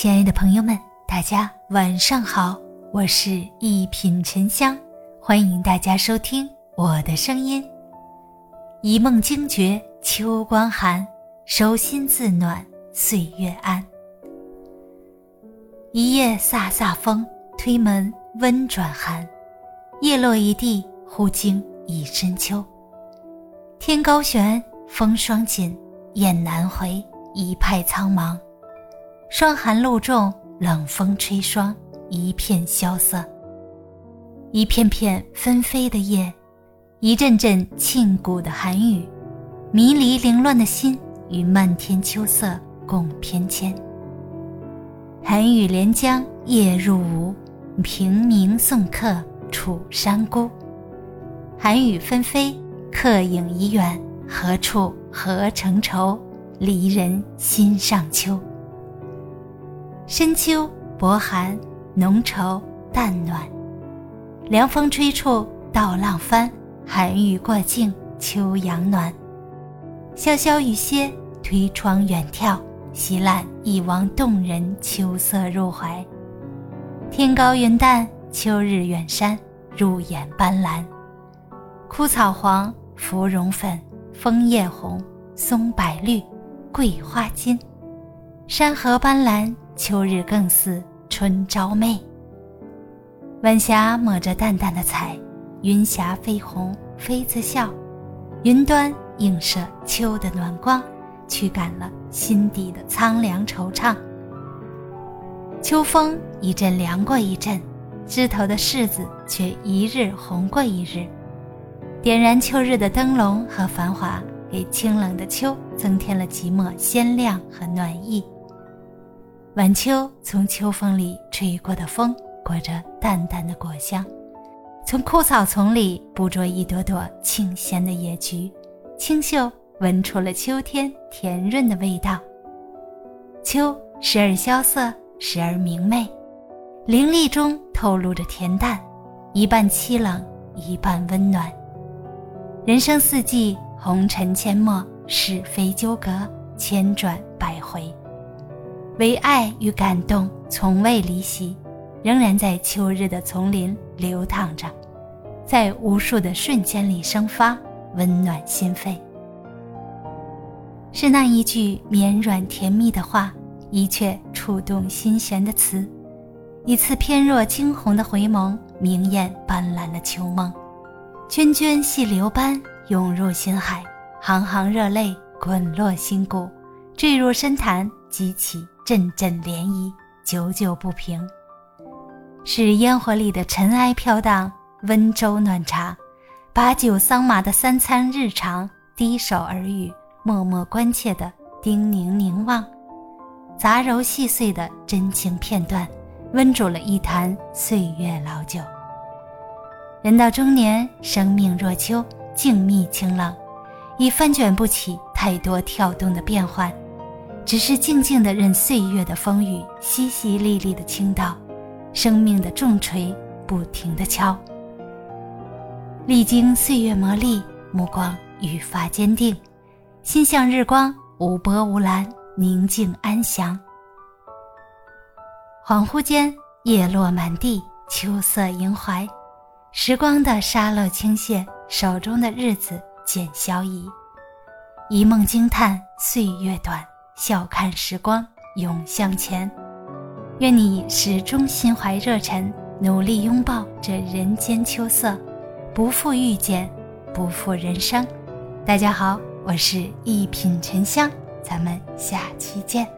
亲爱的朋友们，大家晚上好，我是一品沉香，欢迎大家收听我的声音。一梦惊觉秋光寒，手心自暖岁月安。一夜飒飒风，推门温转寒，叶落一地，忽惊一深秋。天高悬，风霜紧，雁南回，一派苍茫。霜寒露重，冷风吹霜，一片萧瑟。一片片纷飞的叶，一阵阵沁骨的寒雨，迷离凌乱的心与漫天秋色共翩跹。寒雨连江夜入吴，平明送客楚山孤。寒雨纷飞，客影已远，何处何成愁？离人心上秋。深秋薄寒，浓稠淡暖，凉风吹处稻浪翻，寒雨过境秋阳暖。潇潇雨歇，推窗远眺，习览一汪动人秋色入怀。天高云淡，秋日远山，入眼斑斓。枯草黄，芙蓉粉，枫叶红，松柏绿，桂花金。山河斑斓。秋日更似春朝媚，晚霞抹着淡淡的彩，云霞飞红，妃子笑，云端映射秋的暖光，驱赶了心底的苍凉惆怅。秋风一阵凉过一阵，枝头的柿子却一日红过一日，点燃秋日的灯笼和繁华，给清冷的秋增添了几抹鲜亮和暖意。晚秋从秋风里吹过的风，裹着淡淡的果香；从枯草丛里捕捉一朵朵清鲜的野菊，清秀闻出了秋天甜润的味道。秋时而萧瑟，时而明媚，凌厉中透露着恬淡，一半凄冷，一半温暖。人生四季，红尘阡陌，是非纠葛，千转百回。唯爱与感动从未离席，仍然在秋日的丛林流淌着，在无数的瞬间里生发，温暖心扉。是那一句绵软甜蜜的话，一阙触动心弦的词，一次翩若惊鸿的回眸，明艳斑斓的秋梦，涓涓细流般涌入心海，行行热泪滚落心骨，坠入深潭，激起。阵阵涟漪，久久不平。是烟火里的尘埃飘荡，温粥暖茶，把酒桑麻的三餐日常，低首耳语，默默关切的叮咛凝望，杂糅细碎的真情片段，温煮了一坛岁月老酒。人到中年，生命若秋，静谧清冷，已翻卷不起太多跳动的变幻。只是静静的任岁月的风雨淅淅沥沥的倾倒，生命的重锤不停的敲。历经岁月磨砺，目光愈发坚定，心向日光，无波无澜，宁静安详。恍惚间，叶落满地，秋色萦怀，时光的沙漏倾泻，手中的日子渐消移，一梦惊叹岁月短。笑看时光永向前，愿你始终心怀热忱，努力拥抱这人间秋色，不负遇见，不负人生。大家好，我是一品沉香，咱们下期见。